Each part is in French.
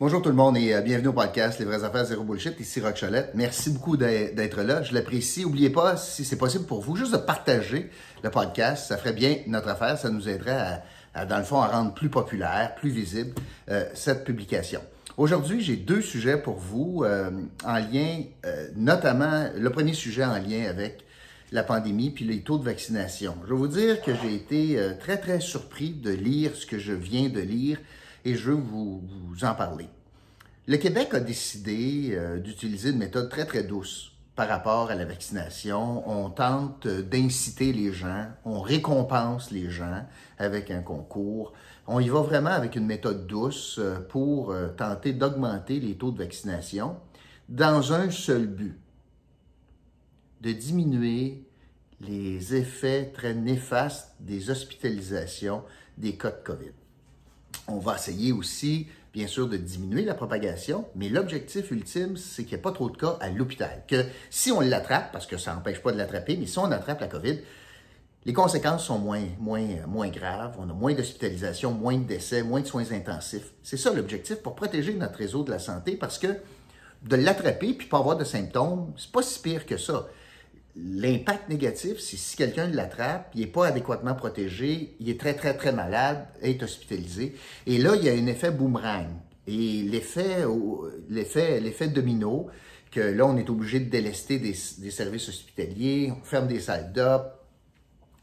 Bonjour tout le monde et euh, bienvenue au podcast Les vraies affaires zéro bullshit. Ici Rock Cholette. Merci beaucoup d'être là. Je l'apprécie. N'oubliez pas, si c'est possible pour vous, juste de partager le podcast. Ça ferait bien notre affaire. Ça nous aiderait à, dans le fond, à rendre plus populaire, plus visible euh, cette publication. Aujourd'hui, j'ai deux sujets pour vous euh, en lien, notamment le premier sujet en lien avec la pandémie puis les taux de vaccination. Je vais vous dire que j'ai été très très surpris de lire ce que je viens de lire et je veux vous, en parler. Le Québec a décidé euh, d'utiliser une méthode très, très douce par rapport à la vaccination. On tente d'inciter les gens, on récompense les gens avec un concours. On y va vraiment avec une méthode douce euh, pour euh, tenter d'augmenter les taux de vaccination dans un seul but, de diminuer les effets très néfastes des hospitalisations des cas de COVID. On va essayer aussi, bien sûr, de diminuer la propagation, mais l'objectif ultime, c'est qu'il n'y ait pas trop de cas à l'hôpital. Que si on l'attrape, parce que ça n'empêche pas de l'attraper, mais si on attrape la COVID, les conséquences sont moins, graves, on a moins d'hospitalisation, moins de décès, moins de soins intensifs. C'est ça l'objectif pour protéger notre réseau de la santé parce que de l'attraper puis pas avoir de symptômes, c'est pas si pire que ça. L'impact négatif, c'est si quelqu'un l'attrape, il n'est pas adéquatement protégé, il est très, très, très malade, est hospitalisé. Et là, il y a un effet boomerang. Et l'effet, l'effet, l'effet domino, que là, on est obligé de délester des, services hospitaliers, on ferme des salles d'op,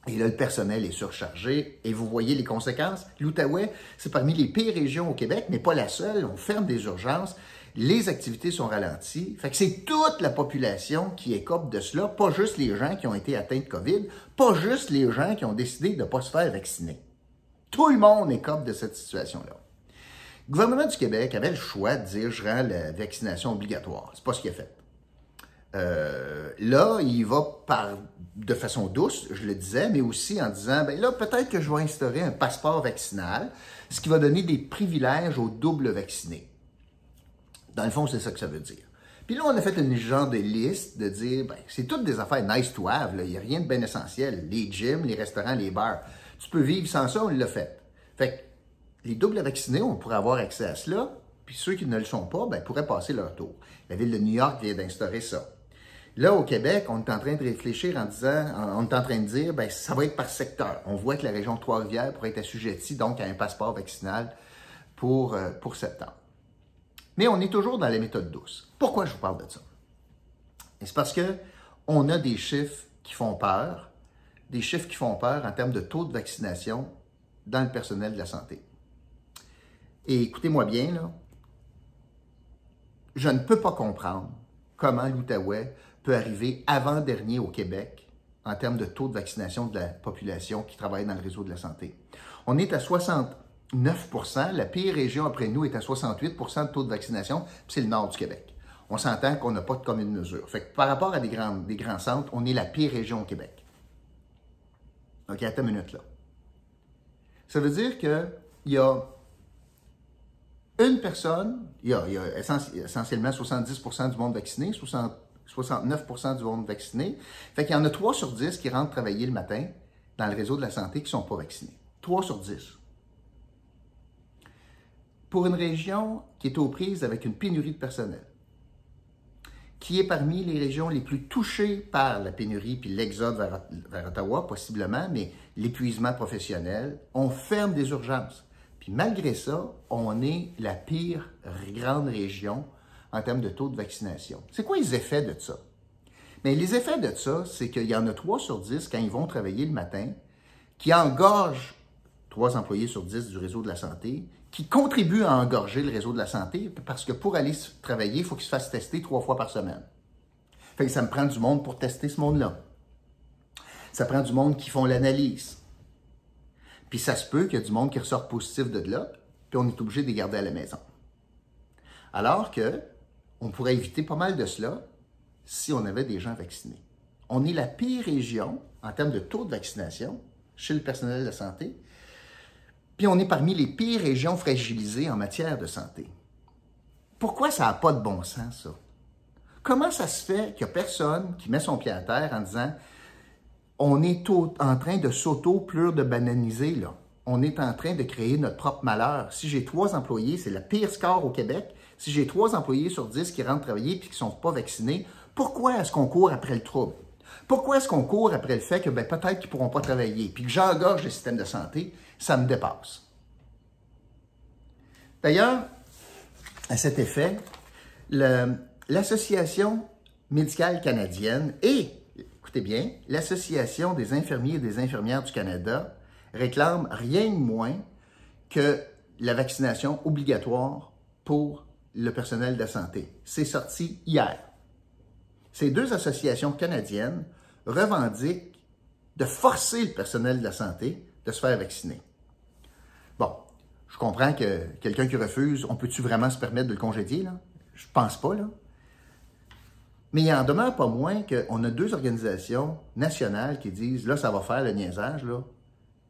et là, le personnel est surchargé. Et vous voyez les conséquences? L'Outaouais, c'est parmi les pires régions au Québec, mais pas la seule. On ferme des urgences les activités sont ralenties. Fait que c'est toute la population qui écope de cela, pas juste les gens qui ont été atteints de COVID, pas juste les gens qui ont décidé de ne pas se faire vacciner. Tout le monde écope de cette situation-là. Le gouvernement du Québec avait le choix de dire je rends la vaccination obligatoire. C'est pas ce qu'il a fait. Euh, là, il va par, de façon douce, je le disais, mais aussi en disant, ben là, peut-être que je vais instaurer un passeport vaccinal, ce qui va donner des privilèges aux doubles vaccinés. Dans le fond, c'est ça que ça veut dire. Puis là, on a fait une genre de liste de dire, ben, c'est toutes des affaires nice to have, il n'y a rien de bien essentiel. Les gyms, les restaurants, les bars. Tu peux vivre sans ça, on l'a fait. Fait que les doubles vaccinés, on pourrait avoir accès à cela, puis ceux qui ne le sont pas, ben, pourraient passer leur tour. La ville de New York vient d'instaurer ça. Là, au Québec, on est en train de réfléchir en disant, on est en train de dire, ben, ça va être par secteur. On voit que la région Trois-Rivières pourrait être assujettie donc à un passeport vaccinal pour, euh, pour septembre. Mais on est toujours dans la méthode douce. Pourquoi je vous parle de ça? C'est parce que on a des chiffres qui font peur, des chiffres qui font peur en termes de taux de vaccination dans le personnel de la santé. Et écoutez-moi bien, là, je ne peux pas comprendre comment l'Outaouais peut arriver avant-dernier au Québec en termes de taux de vaccination de la population qui travaille dans le réseau de la santé. On est à 60, 9 La pire région après nous est à 68% de taux de vaccination, puis c'est le nord du Québec. On s'entend qu'on n'a pas de commune mesure. Fait que par rapport à des grands, des grands centres, on est la pire région au Québec. OK, attends une minute là. Ça veut dire qu'il y a une personne, il y a, essentiellement 70% du monde vacciné, 69% du monde vacciné. Fait qu'il y en a 3 sur 10 qui rentrent travailler le matin dans le réseau de la santé qui ne sont pas vaccinés. 3 sur 10 pour une région qui est aux prises avec une pénurie de personnel, qui est parmi les régions les plus touchées par la pénurie puis l'exode vers, Ottawa, possiblement, mais l'épuisement professionnel, on ferme des urgences. Puis malgré ça, on est la pire grande région en termes de taux de vaccination. C'est quoi les effets de ça? Mais les effets de ça, c'est qu'il y en a 3 sur 10 quand ils vont travailler le matin, qui engorgent 3 employés sur 10 du réseau de la santé, qui contribuent à engorger le réseau de la santé parce que pour aller travailler, il faut qu'il se fasse tester trois fois par semaine. Fait que ça me prend du monde pour tester ce monde-là. Ça prend du monde qui font l'analyse. Puis ça se peut qu'il y ait du monde qui ressort positif de là, puis on est obligé de les garder à la maison. Alors que on pourrait éviter pas mal de cela si on avait des gens vaccinés. On est la pire région en termes de taux de vaccination chez le personnel de santé, puis on est parmi les pires régions fragilisées en matière de santé. Pourquoi ça n'a pas de bon sens, ça? Comment ça se fait qu'il n'y a personne qui met son pied à terre en disant on est en train de s'auto-plure de bananiser, là? on est en train de créer notre propre malheur. Si j'ai trois employés, c'est le pire score au Québec. Si j'ai trois employés sur dix qui rentrent travailler et qui ne sont pas vaccinés, pourquoi est-ce qu'on court après le trouble? Pourquoi est-ce qu'on court après le fait que ben, peut-être qu'ils ne pourront pas travailler, puis que j'engorge le système de santé? Ça me dépasse. D'ailleurs, à cet effet, l'Association médicale canadienne et, écoutez bien, l'Association des infirmiers et des infirmières du Canada réclament rien de moins que la vaccination obligatoire pour le personnel de la santé. C'est sorti hier. Ces deux associations canadiennes revendiquent de forcer le personnel de la santé de se faire vacciner. Bon, je comprends que quelqu'un qui refuse, on peut-tu vraiment se permettre de le congédier, là? Je pense pas, là. Mais il en demeure pas moins qu'on a deux organisations nationales qui disent, là, ça va faire le niaisage, là.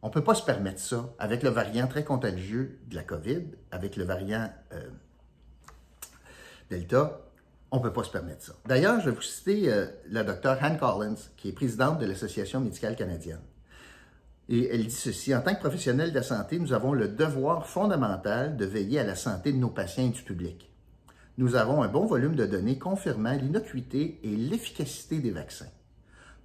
On ne peut pas se permettre ça avec le variant très contagieux de la COVID, avec le variant euh, Delta on ne peut pas se permettre ça. D'ailleurs, je vais vous citer euh, la docteure Anne Collins, qui est présidente de l'Association médicale canadienne. Et elle dit ceci, en tant que professionnel de la santé, nous avons le devoir fondamental de veiller à la santé de nos patients et du public. Nous avons un bon volume de données confirmant l'innocuité et l'efficacité des vaccins.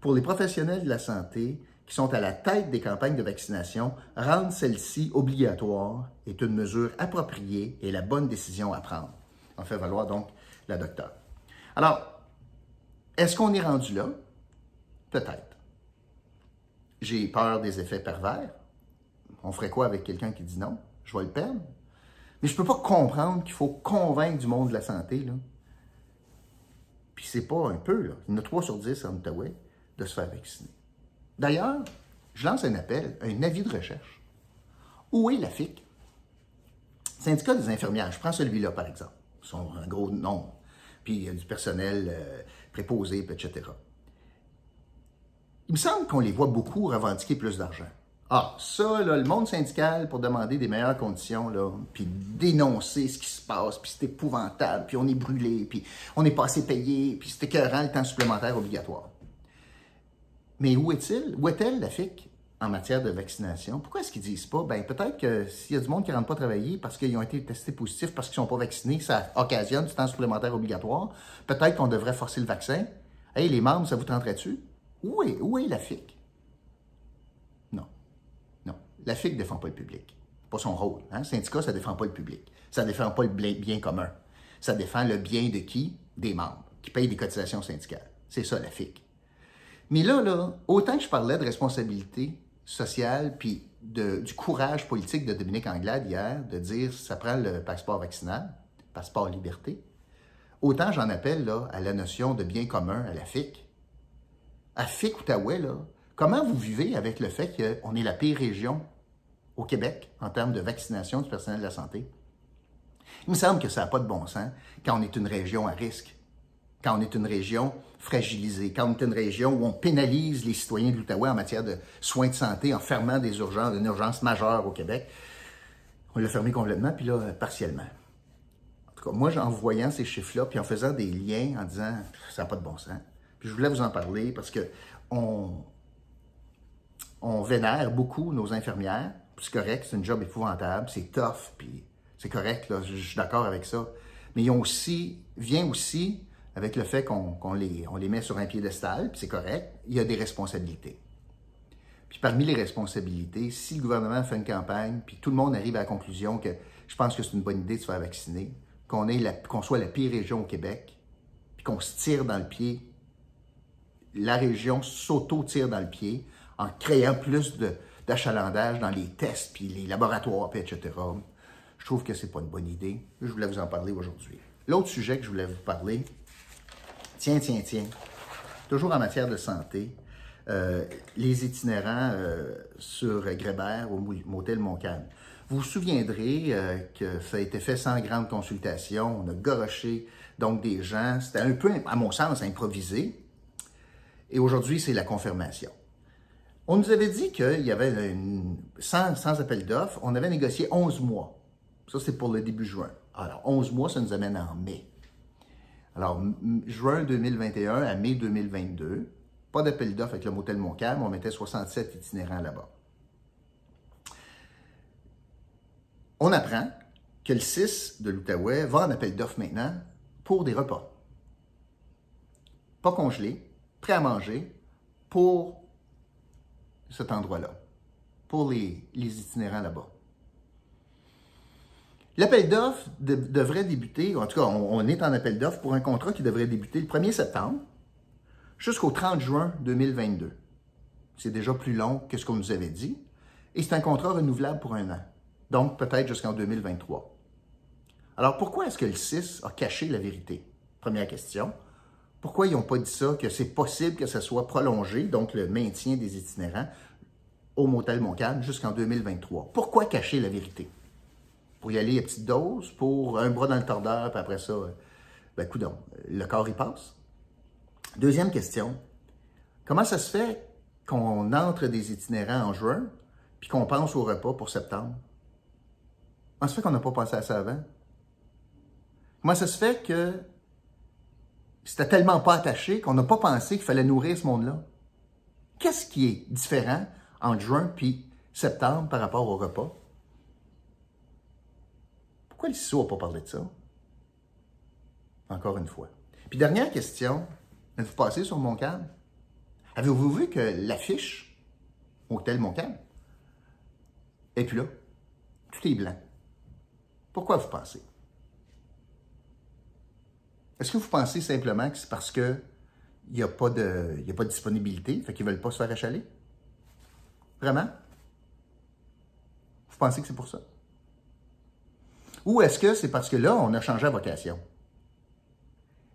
Pour les professionnels de la santé qui sont à la tête des campagnes de vaccination, rendre celles-ci obligatoires est une mesure appropriée et la bonne décision à prendre. On fait valoir donc la docteure. Alors, est-ce qu'on est rendu là? Peut-être. J'ai peur des effets pervers. On ferait quoi avec quelqu'un qui dit non? Je vais le perdre. Mais je ne peux pas comprendre qu'il faut convaincre du monde de la santé. Là. Puis c'est pas un peu, là. Il y en a 3 sur 10 en Outaouais de se faire vacciner. D'ailleurs, je lance un appel, un avis de recherche. Où est la FIC? Syndicat des infirmières, je prends celui-là par exemple. Sont un gros nombre puis il y a du personnel euh, préposé, etc. Il me semble qu'on les voit beaucoup revendiquer plus d'argent. Ah, ça, là, le monde syndical pour demander des meilleures conditions, là, puis dénoncer ce qui se passe, puis c'est épouvantable, puis on est brûlé, puis on n'est pas assez payé, puis c'est écœurant le temps supplémentaire obligatoire. Mais où est-il? Où est-elle, la FIC? En matière de vaccination. Pourquoi est-ce qu'ils disent pas? Ben, peut-être que s'il y a du monde qui ne rentre pas travailler parce qu'ils ont été testés positifs, parce qu'ils ne sont pas vaccinés, ça occasionne du temps supplémentaire obligatoire. Peut-être qu'on devrait forcer le vaccin. Hey, les membres, ça vous tenterait-tu? Où est, où est la FIC? Non. Non. La FIC ne défend pas le public. Pas son rôle. Hein? Syndicat, ça ne défend pas le public. Ça ne défend pas le bien commun. Ça défend le bien de qui? Des membres, qui payent des cotisations syndicales. C'est ça, la FIC. Mais là, là, autant que je parlais de responsabilité social, puis du courage politique de Dominique Anglade hier, de dire ça prend le passeport vaccinal, passeport liberté. Autant j'en appelle à la notion de bien commun, à la FIC. À FIC Outaouais, là, comment vous vivez avec le fait qu'on est la pire région au Québec en termes de vaccination du personnel de la santé? Il me semble que ça n'a pas de bon sens quand on est une région à risque quand on est une région fragilisée, quand on est une région où on pénalise les citoyens de l'Outaouais en matière de soins de santé en fermant des urgences, une urgence majeure au Québec. On l'a fermé complètement, puis là, partiellement. En tout cas, moi, en voyant ces chiffres-là, puis en faisant des liens, en disant ça n'a pas de bon sens, puis je voulais vous en parler parce que on, vénère beaucoup nos infirmières. C'est correct, c'est un job épouvantable, c'est tough, puis c'est correct, là, je suis d'accord avec ça. Mais ils ont aussi, vient aussi avec le fait qu'on les, met sur un piédestal, c'est correct, il y a des responsabilités. Puis parmi les responsabilités, si le gouvernement fait une campagne, puis tout le monde arrive à la conclusion que je pense que c'est une bonne idée de se faire vacciner, qu'on soit la pire région au Québec, puis qu'on se tire dans le pied, la région s'auto-tire dans le pied en créant plus d'achalandage dans les tests, puis les laboratoires, etc. Je trouve que c'est pas une bonne idée. Je voulais vous en parler aujourd'hui. L'autre sujet que je voulais vous parler, Tiens, tiens, tiens. Toujours en matière de santé, euh, les itinérants euh, sur Grébert au motel Montcalm. Vous vous souviendrez euh, que ça a été fait sans grande consultation. On a goroché donc des gens. C'était un peu, à mon sens, improvisé. Et aujourd'hui, c'est la confirmation. On nous avait dit qu'il y avait, une, sans, sans appel d'offres, on avait négocié 11 mois. Ça, c'est pour le début juin. Alors, 11 mois, ça nous amène en mai. Alors, juin 2021 à mai 2022, pas d'appel d'offres avec le motel Montcalm, on mettait 67 itinérants là-bas. on apprend que le 6 de l'Outaouais va en appel d'offres maintenant pour des repas. Pas congelés, prêts à manger pour cet endroit-là, pour les, itinérants là-bas. L'appel d'offres devrait débuter, en tout cas, on, est en appel d'offres pour un contrat qui devrait débuter le 1er septembre jusqu'au 30 juin 2022. C'est déjà plus long que ce qu'on nous avait dit. Et c'est un contrat renouvelable pour un an. Donc peut-être jusqu'en 2023. Alors pourquoi est-ce que le 6 a caché la vérité? Première question. Pourquoi ils n'ont pas dit ça, que c'est possible que ça soit prolongé, donc le maintien des itinérants, au motel Montcalm jusqu'en 2023? Pourquoi cacher la vérité? Pour y aller à petite dose, pour un bras dans le tordeur, puis après ça, ben coudon, le corps y passe. Deuxième question. Comment ça se fait qu'on entre des itinérants en juin, puis qu'on pense au repas pour septembre? Comment ça se fait qu'on n'a pas pensé à ça avant? Comment ça se fait que c'était tellement pas attaché qu'on n'a pas pensé qu'il fallait nourrir ce monde-là? Qu'est-ce qui est différent entre juin puis septembre par rapport au repas? Pourquoi le CISO n'a pas parlé de ça? Encore une fois. Puis dernière question, êtes-vous passé sur Montcalm? Avez-vous vu que l'affiche Hôtel Montcalm est plus là? Tout est blanc. Pourquoi vous pensez? Est-ce que vous pensez simplement que c'est parce qu'il n'y a, pas de, a pas de disponibilité, qu'ils ne veulent pas se faire achaler? Vraiment? Vous pensez que c'est pour ça? Ou est-ce que c'est parce que là, on a changé la vocation?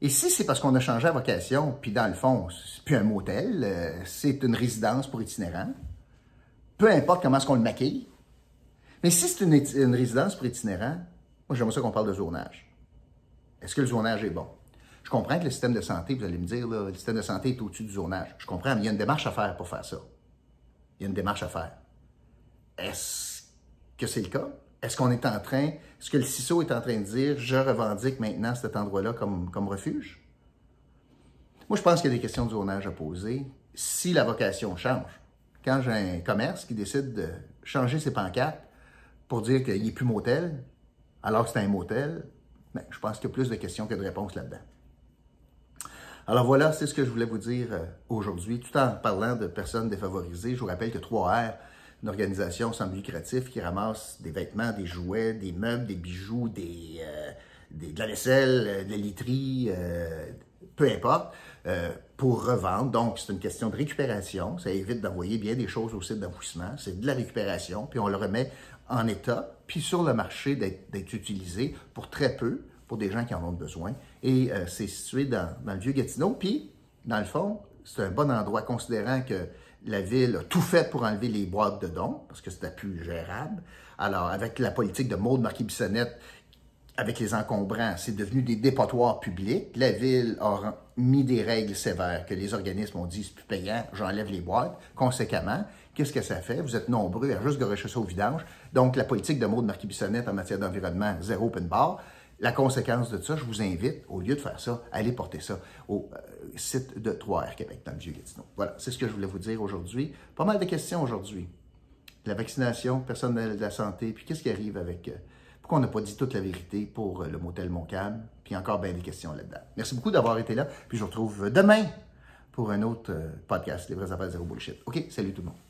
Et si c'est parce qu'on a changé la vocation, puis dans le fond, c'est plus un motel, euh, c'est une résidence pour itinérants, peu importe comment est-ce qu'on le maquille, mais si c'est une, une, résidence pour itinérants, moi j'aimerais ça qu'on parle de zonage. Est-ce que le zonage est bon? Je comprends que le système de santé, vous allez me dire, le système de santé est au-dessus du zonage. Je comprends, mais il y a une démarche à faire pour faire ça. Il y a une démarche à faire. Est-ce que c'est le cas? Est-ce qu'on est en train, est-ce que le CISO est en train de dire, je revendique maintenant cet endroit-là comme, comme refuge? Moi, je pense qu'il y a des questions de zonage à poser si la vocation change. Quand j'ai un commerce qui décide de changer ses pancartes pour dire qu'il n'est plus motel, alors que c'est un motel, ben, je pense qu'il y a plus de questions que de réponses là-dedans. Alors voilà, c'est ce que je voulais vous dire euh, aujourd'hui, tout en parlant de personnes défavorisées. Je vous rappelle que 3R, une organisation sans but lucratif qui ramasse des vêtements, des jouets, des meubles, des bijoux, des, euh, de la vaisselle, euh, de la literie, peu importe, pour revendre. Donc, c'est une question de récupération. Ça évite d'envoyer bien des choses au site d'enfouissement. C'est de la récupération, puis on le remet en état, puis sur le marché d'être utilisé pour très peu, pour des gens qui en ont besoin. Et euh, c'est situé dans, le vieux Gatineau. Puis, dans le fond, c'est un bon endroit, considérant que la ville a tout fait pour enlever les boîtes de dons, parce que c'était plus gérable. Alors, avec la politique de Maude Marquis-Bissonnette, avec les encombrants, c'est devenu des dépotoirs publics. La ville a mis des règles sévères que les organismes ont dit c'est plus payant, j'enlève les boîtes. Conséquemment, qu'est-ce que ça fait? Vous êtes nombreux à juste garocher ça au vidange. Donc, la politique de Maude Marquis-Bissonnette en matière d'environnement, zéro open bar. La conséquence de ça, je vous invite, au lieu de faire ça, à aller porter ça au euh, site de 3R Québec, dans le Vieux-Gatineau. Voilà, c'est ce que je voulais vous dire aujourd'hui. Pas mal de questions aujourd'hui. La vaccination, personnel de la santé, puis qu'est-ce qui arrive avec... Euh, pourquoi on n'a pas dit toute la vérité pour euh, le motel Montcalm, puis encore bien des questions là-dedans. Merci beaucoup d'avoir été là, puis je vous retrouve demain pour un autre podcast, Les vraies affaires zéro bullshit. OK, salut tout le monde.